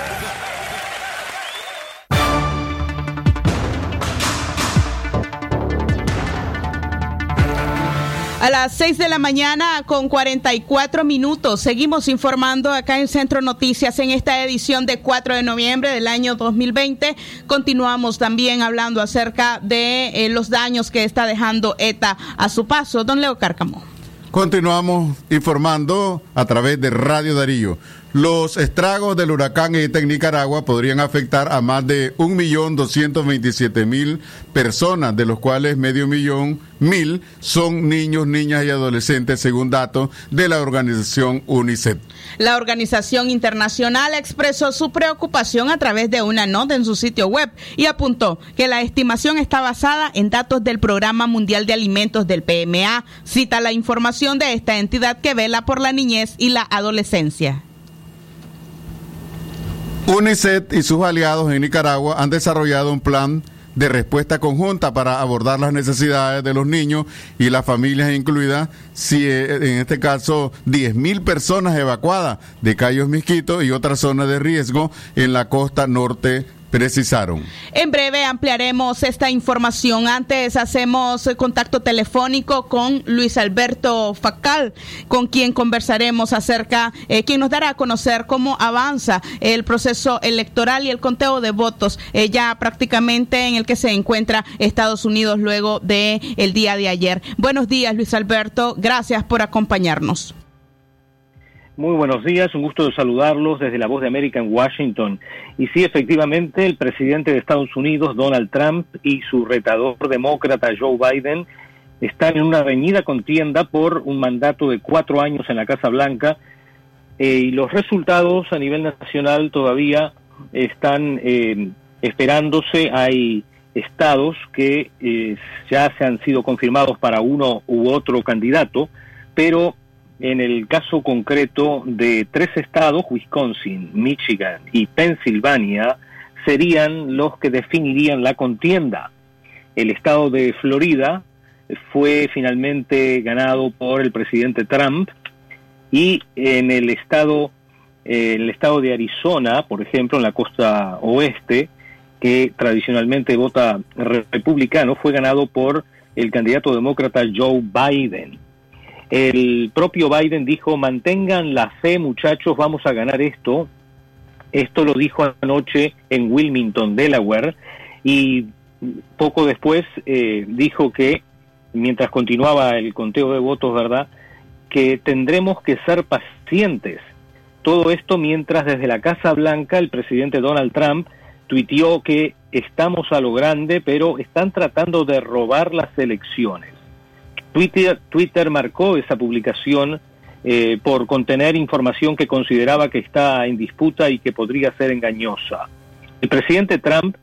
A las 6 de la mañana con 44 minutos. Seguimos informando acá en Centro Noticias en esta edición de 4 de noviembre del año 2020. Continuamos también hablando acerca de eh, los daños que está dejando ETA a su paso. Don Leo Cárcamo. Continuamos informando a través de Radio Darío. Los estragos del huracán ETA en Nicaragua podrían afectar a más de 1.227.000 personas, de los cuales medio millón mil son niños, niñas y adolescentes, según datos de la organización UNICEF. La organización internacional expresó su preocupación a través de una nota en su sitio web y apuntó que la estimación está basada en datos del Programa Mundial de Alimentos del PMA. Cita la información de esta entidad que vela por la niñez y la adolescencia. UNICEF y sus aliados en Nicaragua han desarrollado un plan de respuesta conjunta para abordar las necesidades de los niños y las familias incluidas, si eh, en este caso 10.000 personas evacuadas de Cayos Misquitos y otras zonas de riesgo en la costa norte precisaron. En breve ampliaremos esta información. Antes hacemos eh, contacto telefónico con Luis Alberto Facal, con quien conversaremos acerca, eh, quien nos dará a conocer cómo avanza el proceso electoral y el conteo de votos, eh, ya prácticamente en el que se encuentra Estados Unidos luego de el día de ayer. Buenos días, Luis Alberto. Gracias por acompañarnos. Muy buenos días, un gusto de saludarlos desde la Voz de América en Washington. Y sí, efectivamente, el presidente de Estados Unidos, Donald Trump, y su retador demócrata, Joe Biden, están en una reñida contienda por un mandato de cuatro años en la Casa Blanca. eh, y los resultados a nivel nacional todavía están eh, esperándose. Hay estados que eh, ya se han sido confirmados para uno u otro candidato, pero en el caso concreto de tres estados, Wisconsin, Michigan y Pensilvania, serían los que definirían la contienda. El estado de Florida fue finalmente ganado por el presidente Trump y en el estado, el estado de Arizona, por ejemplo, en la costa oeste, que tradicionalmente vota republicano, fue ganado por el candidato demócrata Joe Biden. El propio Biden dijo, mantengan la fe muchachos, vamos a ganar esto. Esto lo dijo anoche en Wilmington, Delaware, y poco después eh, dijo que, mientras continuaba el conteo de votos, ¿verdad?, que tendremos que ser pacientes. Todo esto mientras desde la Casa Blanca el presidente Donald Trump tuiteó que estamos a lo grande, pero están tratando de robar las elecciones. Twitter, Twitter marcó esa publicación eh, por contener información que consideraba que está en disputa y que podría ser engañosa. El presidente Trump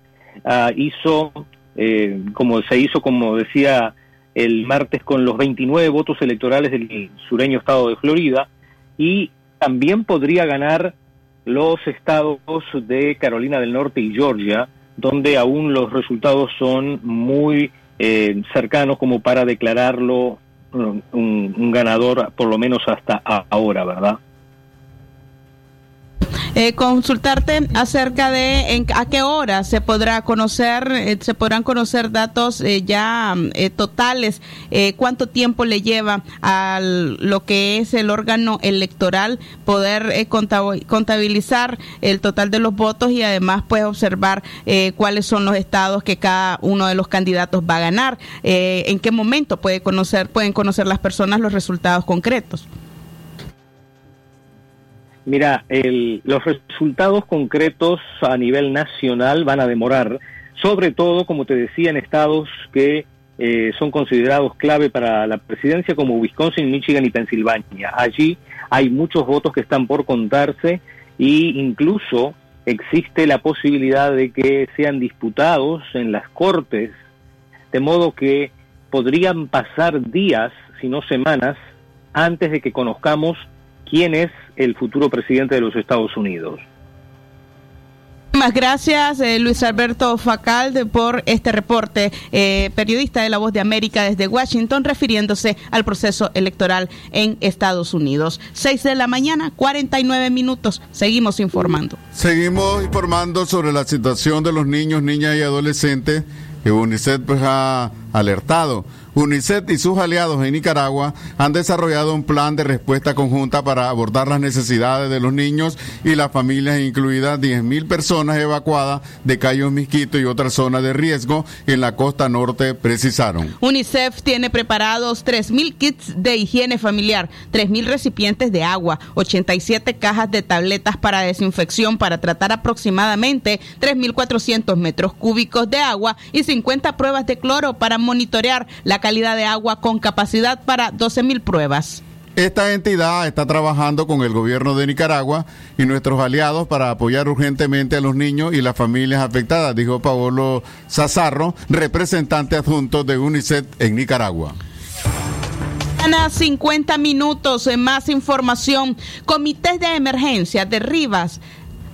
ah, hizo, eh, como se hizo, como decía el martes, con los 29 votos electorales del sureño estado de Florida, y también podría ganar los estados de Carolina del Norte y Georgia, donde aún los resultados son muy eh, cercanos como para declararlo un, un ganador, por lo menos hasta ahora, ¿verdad? Eh, consultarte acerca de en, a qué hora se podrá conocer, eh, se podrán conocer datos eh, ya eh, totales, eh, cuánto tiempo le lleva a lo que es el órgano electoral poder contab- contabilizar el total de los votos y además pues observar cuáles son los estados que cada uno de los candidatos va a ganar, en qué momento puede conocer, pueden conocer las personas los resultados concretos. Mira, el- los resultados concretos a nivel nacional van a demorar, sobre todo, como te decía, en estados que eh, son considerados clave para la presidencia como Wisconsin, Michigan y Pensilvania. Allí hay muchos votos que están por contarse e incluso existe la posibilidad de que sean disputados en las cortes, de modo que podrían pasar días, si no semanas, antes de que conozcamos quién es el futuro presidente de los Estados Unidos. Muchas gracias, eh, Luis Alberto Facalde, por este reporte, eh, periodista de La Voz de América desde Washington, refiriéndose al proceso electoral en Estados Unidos. 6 de la mañana, 49 minutos. Seguimos informando. Seguimos informando sobre la situación de los niños, niñas y adolescentes que UNICEF pues, ha alertado. UNICEF y sus aliados en Nicaragua han desarrollado un plan de respuesta conjunta para abordar las necesidades de los niños y las familias, incluidas 10.000 personas evacuadas de Cayos Misquito y otras zonas de riesgo en la costa norte, precisaron. UNICEF tiene preparados 3.000 kits de higiene familiar, 3.000 recipientes de agua, 87 cajas de tabletas para desinfección para tratar aproximadamente 3.400 metros cúbicos de agua y 50 pruebas de cloro para monitorear la calidad de agua con capacidad para 12.000 pruebas. Esta entidad está trabajando con el gobierno de Nicaragua y nuestros aliados para apoyar urgentemente a los niños y las familias afectadas, dijo Paolo Sazarro, representante adjunto de UNICEF en Nicaragua. Ana, 50 minutos en más información. Comités de emergencia de Rivas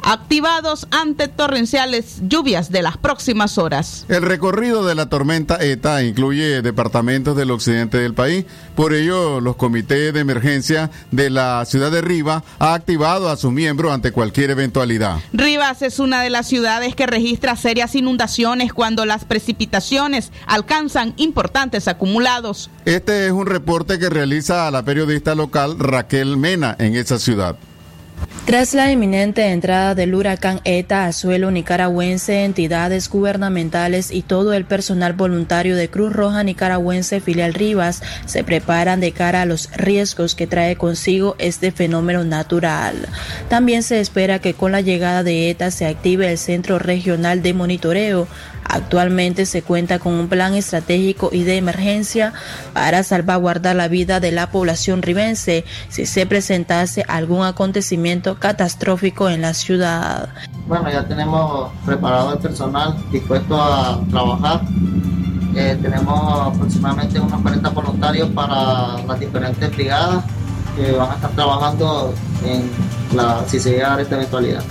activados ante torrenciales lluvias de las próximas horas. El recorrido de la tormenta ETA incluye departamentos del occidente del país, por ello los comités de emergencia de la ciudad de Riva ha activado a sus miembros ante cualquier eventualidad. Rivas es una de las ciudades que registra serias inundaciones cuando las precipitaciones alcanzan importantes acumulados. Este es un reporte que realiza la periodista local Raquel Mena en esa ciudad. Tras la inminente entrada del huracán ETA a suelo nicaragüense, entidades gubernamentales y todo el personal voluntario de Cruz Roja Nicaragüense filial Rivas se preparan de cara a los riesgos que trae consigo este fenómeno natural. También se espera que con la llegada de ETA se active el Centro Regional de Monitoreo. Actualmente se cuenta con un plan estratégico y de emergencia para salvaguardar la vida de la población ribense si se presentase algún acontecimiento catastrófico en la ciudad. Bueno, ya tenemos preparado el personal dispuesto a trabajar. Eh, tenemos aproximadamente unos 40 voluntarios para las diferentes brigadas que van a estar trabajando en la, si se llega esta eventualidad.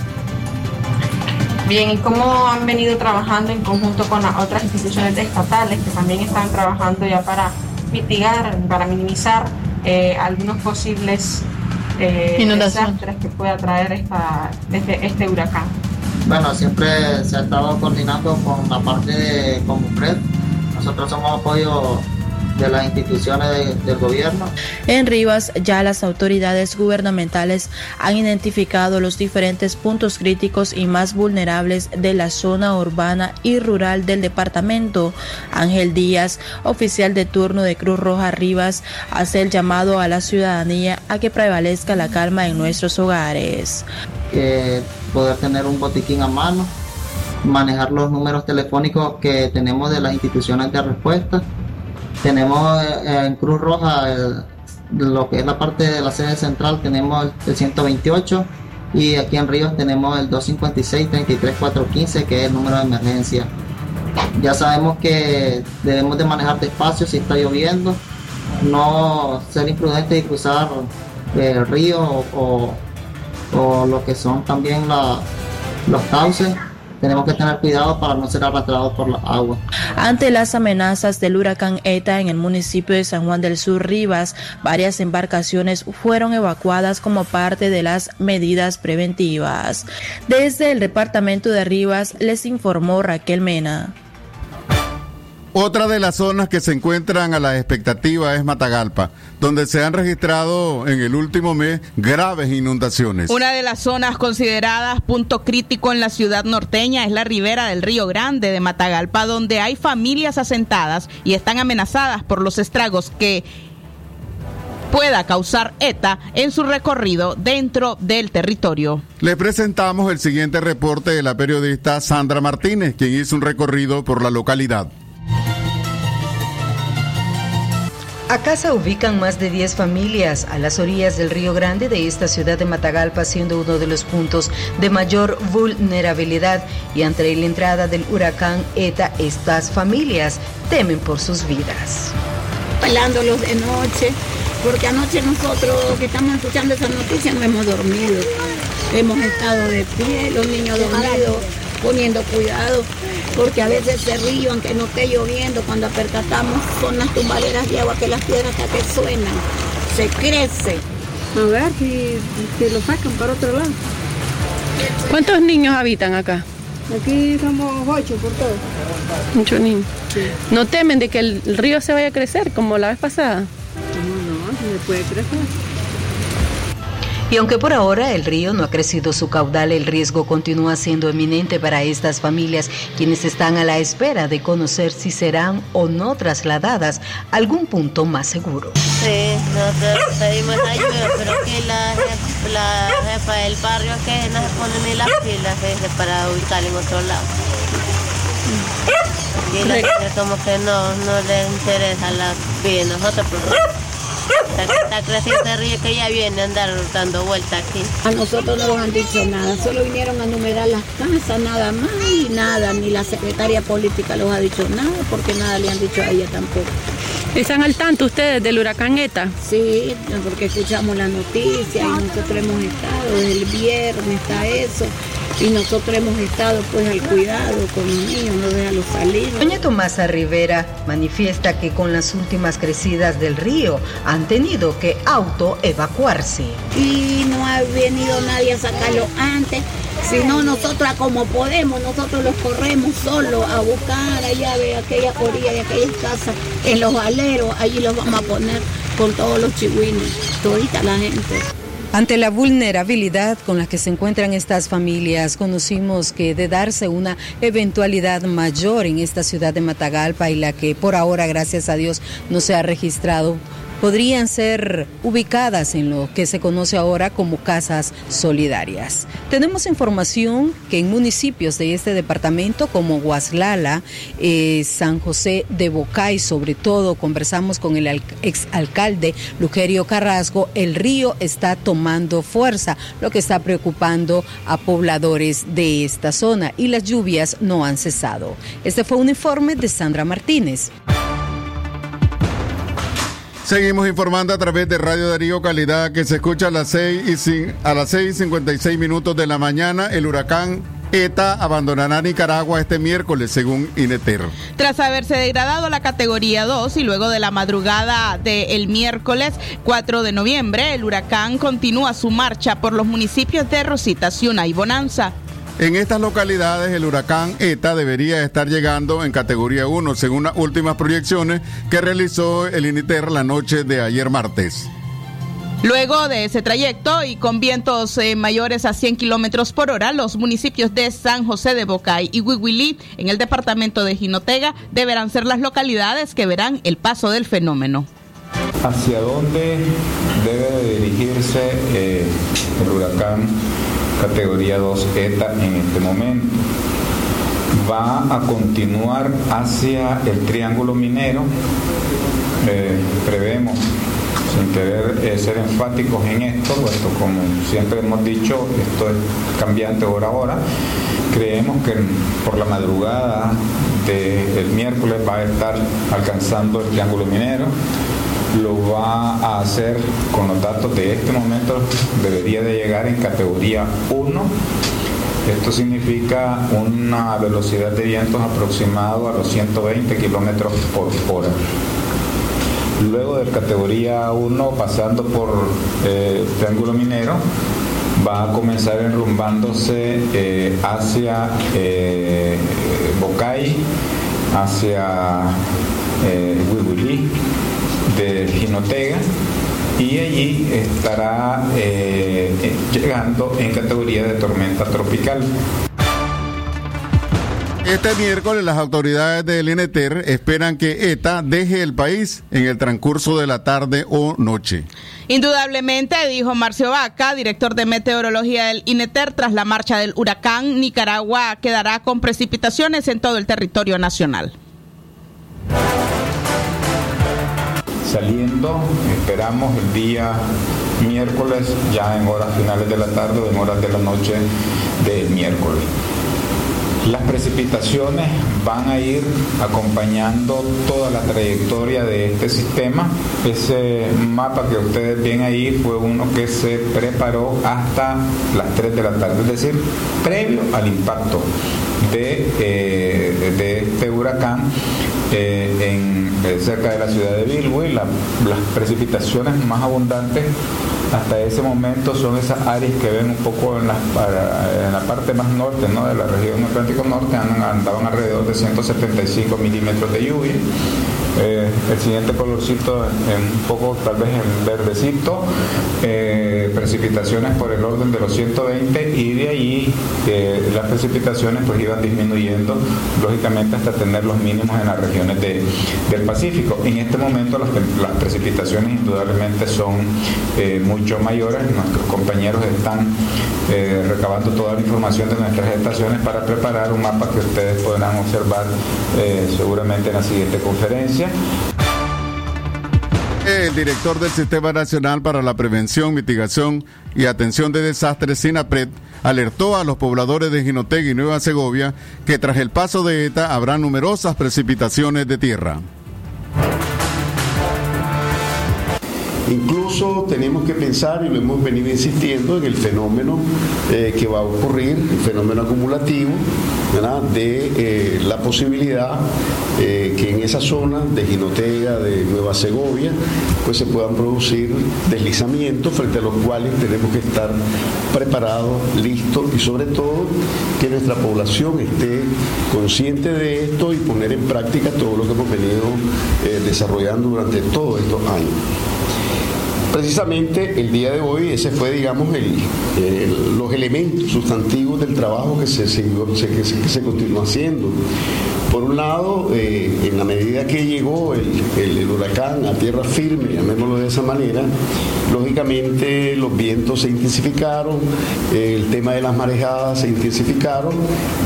Bien, ¿y cómo han venido trabajando en conjunto con las otras instituciones estatales que también están trabajando ya para mitigar, para minimizar eh, algunos posibles eh, desastres que pueda traer esta, este, este huracán? Bueno, siempre se ha estado coordinando con la parte de Comupred. Nosotros somos apoyo de las instituciones de- del gobierno. En Rivas ya las autoridades gubernamentales han identificado los diferentes puntos críticos y más vulnerables de la zona urbana y rural del departamento. Ángel Díaz, oficial de turno de Cruz Roja Rivas, hace el llamado a la ciudadanía a que prevalezca la calma en nuestros hogares. eh, poder tener un botiquín a mano, manejar los números telefónicos que tenemos de las instituciones de respuesta. Tenemos eh, en Cruz Roja el- lo que es la parte de la sede central, tenemos el, el 128 y aquí en Ríos tenemos el 256-33415 que es el número de emergencia. Ya sabemos que debemos de manejar despacio si está lloviendo, no ser imprudente y cruzar eh, el río o, o- o lo que son también la- los cauces. Tenemos que tener cuidado para no ser arrastrados por la agua. Ante las amenazas del huracán ETA en el municipio de San Juan del Sur Rivas, varias embarcaciones fueron evacuadas como parte de las medidas preventivas. Desde el departamento de Rivas les informó Raquel Mena. Otra de las zonas que se encuentran a la expectativa es Matagalpa, donde se han registrado en el último mes graves inundaciones. Una de las zonas consideradas punto crítico en la ciudad norteña es la ribera del Río Grande de Matagalpa, donde hay familias asentadas y están amenazadas por los estragos que pueda causar ETA en su recorrido dentro del territorio. Les presentamos el siguiente reporte de la periodista Sandra Martínez, quien hizo un recorrido por la localidad. Acá se ubican más de 10 familias a las orillas del Río Grande de esta ciudad de Matagalpa, siendo uno de los puntos de mayor vulnerabilidad. Y ante la entrada del huracán ETA, estas familias temen por sus vidas. pelándolos de noche, porque anoche nosotros que estamos escuchando esa noticia no hemos dormido. Hemos estado de pie, los niños dormidos, poniendo cuidado, porque a veces ese río, aunque no esté lloviendo, cuando percatamos son las tumbaderas de agua que las piedras hasta que suenan, se crece. A ver si, si lo sacan para otro lado. ¿Cuántos niños habitan acá? Aquí somos ocho por todo. Muchos niños. ¿No temen de que el río se vaya a crecer como la vez pasada? No, no, se puede crecer. Y aunque por ahora el río no ha crecido su caudal, el riesgo continúa siendo eminente para estas familias, quienes están a la espera de conocer si serán o no trasladadas a algún punto más seguro. Sí, nosotros pedimos ayuda, pero que la, jef- la jefa del barrio que no se pone ni las pilas para ubicar en otro lado. Y la gente como que no, no le interesa la vida de nosotros, porque está, está creciendo el río que ya viene a andar dando vuelta aquí. A nosotros no nos han dicho nada, solo vinieron a numerar las casas, nada más y nada, ni la secretaria política los ha dicho nada, porque nada le han dicho a ella tampoco. ¿Están al tanto ustedes del huracán ETA? Sí, porque escuchamos la noticia y nosotros hemos estado, desde el viernes está eso, y nosotros hemos estado pues al cuidado con los niños, no dejarlos salir. Doña Tomasa Rivera manifiesta que con las últimas crecidas del río han tenido que autoevacuarse. Y no ha venido nadie a sacarlo antes, sino nosotros como podemos, nosotros los corremos solos a buscar allá de aquella orilla de aquellas casas, en los aleros, allí los vamos a poner con todos los chihuines, todita la gente. Ante la vulnerabilidad con la que se encuentran estas familias, conocimos que de darse una eventualidad mayor en esta ciudad de Matagalpa y la que por ahora, gracias a Dios, no se ha registrado, podrían ser ubicadas en lo que se conoce ahora como casas solidarias. Tenemos información que en municipios de este departamento como Guaslala, eh, San José de Bocay, sobre todo conversamos con el al- exalcalde Lugerio Carrasco, el río está tomando fuerza, lo que está preocupando a pobladores de esta zona y las lluvias no han cesado. Este fue un informe de Sandra Martínez. Seguimos informando a través de Radio Darío Calidad que se escucha a las 6 y a las 6 y 56 minutos de la mañana. El huracán ETA abandonará Nicaragua este miércoles, según INETER. Tras haberse degradado a la categoría 2 y luego de la madrugada del miércoles 4 de noviembre, el huracán continúa su marcha por los municipios de Rosita, Ciuna y Bonanza. En estas localidades, el huracán ETA debería estar llegando en categoría 1, según las últimas proyecciones que realizó el INITER la noche de ayer martes. Luego de ese trayecto y con vientos eh, mayores a 100 kilómetros por hora, los municipios de San José de Bocay y Huihuilí, en el departamento de Jinotega, deberán ser las localidades que verán el paso del fenómeno. ¿Hacia dónde debe de dirigirse eh, el huracán categoría 2 ETA en este momento? Va a continuar hacia el triángulo minero. Eh, prevemos, sin querer eh, ser enfáticos en esto, puesto como siempre hemos dicho, esto es cambiante hora a hora. Creemos que por la madrugada del miércoles va a estar alcanzando el triángulo minero lo va a hacer con los datos de este momento, debería de llegar en categoría 1. Esto significa una velocidad de vientos aproximado a los 120 kilómetros por hora. Luego de categoría 1, pasando por eh, Triángulo Minero, va a comenzar enrumbándose eh, hacia eh, Bocay, hacia eh, de Jinotega y allí estará eh, eh, llegando en categoría de tormenta tropical. Este miércoles las autoridades del INETER esperan que ETA deje el país en el transcurso de la tarde o noche. Indudablemente, dijo Marcio Vaca, director de meteorología del INETER, tras la marcha del huracán, Nicaragua quedará con precipitaciones en todo el territorio nacional. Saliendo, esperamos el día miércoles, ya en horas finales de la tarde o en horas de la noche del miércoles. Las precipitaciones van a ir acompañando toda la trayectoria de este sistema. Ese mapa que ustedes ven ahí fue uno que se preparó hasta las 3 de la tarde, es decir, previo al impacto de, eh, de este huracán en, eh, cerca de la ciudad de Bilwi. La- las precipitaciones más abundantes hasta ese momento son esas áreas que ven un poco en la, parte más norte ¿no? de la región Atlántico Norte, andan- andaban alrededor de 175 milímetros de lluvia. Eh, el siguiente colorcito en un poco tal vez en verdecito, eh, precipitaciones por el orden de los 120 y de allí eh, las precipitaciones pues iban disminuyendo lógicamente hasta tener los mínimos en las regiones de- del Pacífico. En este momento las, precipitaciones indudablemente son eh, mucho mayores, nuestros compañeros están eh, recabando toda la información de nuestras estaciones para preparar un mapa que ustedes podrán observar eh, seguramente en la siguiente conferencia. El director del Sistema Nacional para la Prevención, Mitigación y Atención de Desastres, SINAPRED, alertó a los pobladores de Jinotega y Nueva Segovia que tras el paso de ETA habrá numerosas precipitaciones de tierra. Incluso tenemos que pensar, y lo hemos venido insistiendo, en el fenómeno eh, que va a ocurrir, el fenómeno acumulativo, de eh, la posibilidad eh, que en esa zona de Jinotega, de Nueva Segovia, pues se puedan producir deslizamientos frente a los cuales tenemos que estar preparados, listos y sobre todo que nuestra población esté consciente de esto y poner en práctica todo lo que hemos venido desarrollando durante todos estos años. Precisamente el día de hoy ese fue, digamos, el- los elementos sustantivos del trabajo que se, se- que se- continuó haciendo. Por un lado, eh, en la medida que llegó el, huracán a tierra firme, llamémoslo de esa manera, lógicamente los vientos se intensificaron, eh, el tema de las marejadas se intensificaron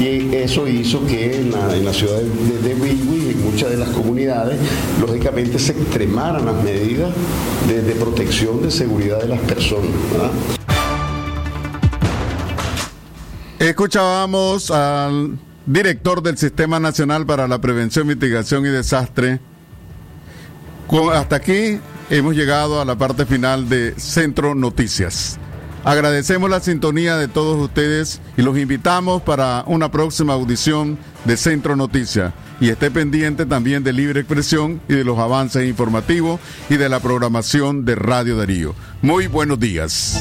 y eso hizo que en la, ciudad de, de, en muchas de las comunidades, lógicamente se extremaran las medidas de protección de seguridad de las personas. ¿verdad? Escuchábamos al director del Sistema Nacional para la Prevención, Mitigación y Desastre. Hasta aquí hemos llegado a la parte final de Centro Noticias. Agradecemos la sintonía de todos ustedes y los invitamos para una próxima audición de Centro Noticias. Y esté pendiente también de Libre Expresión y de los avances informativos y de la programación de Radio Darío. Muy buenos días.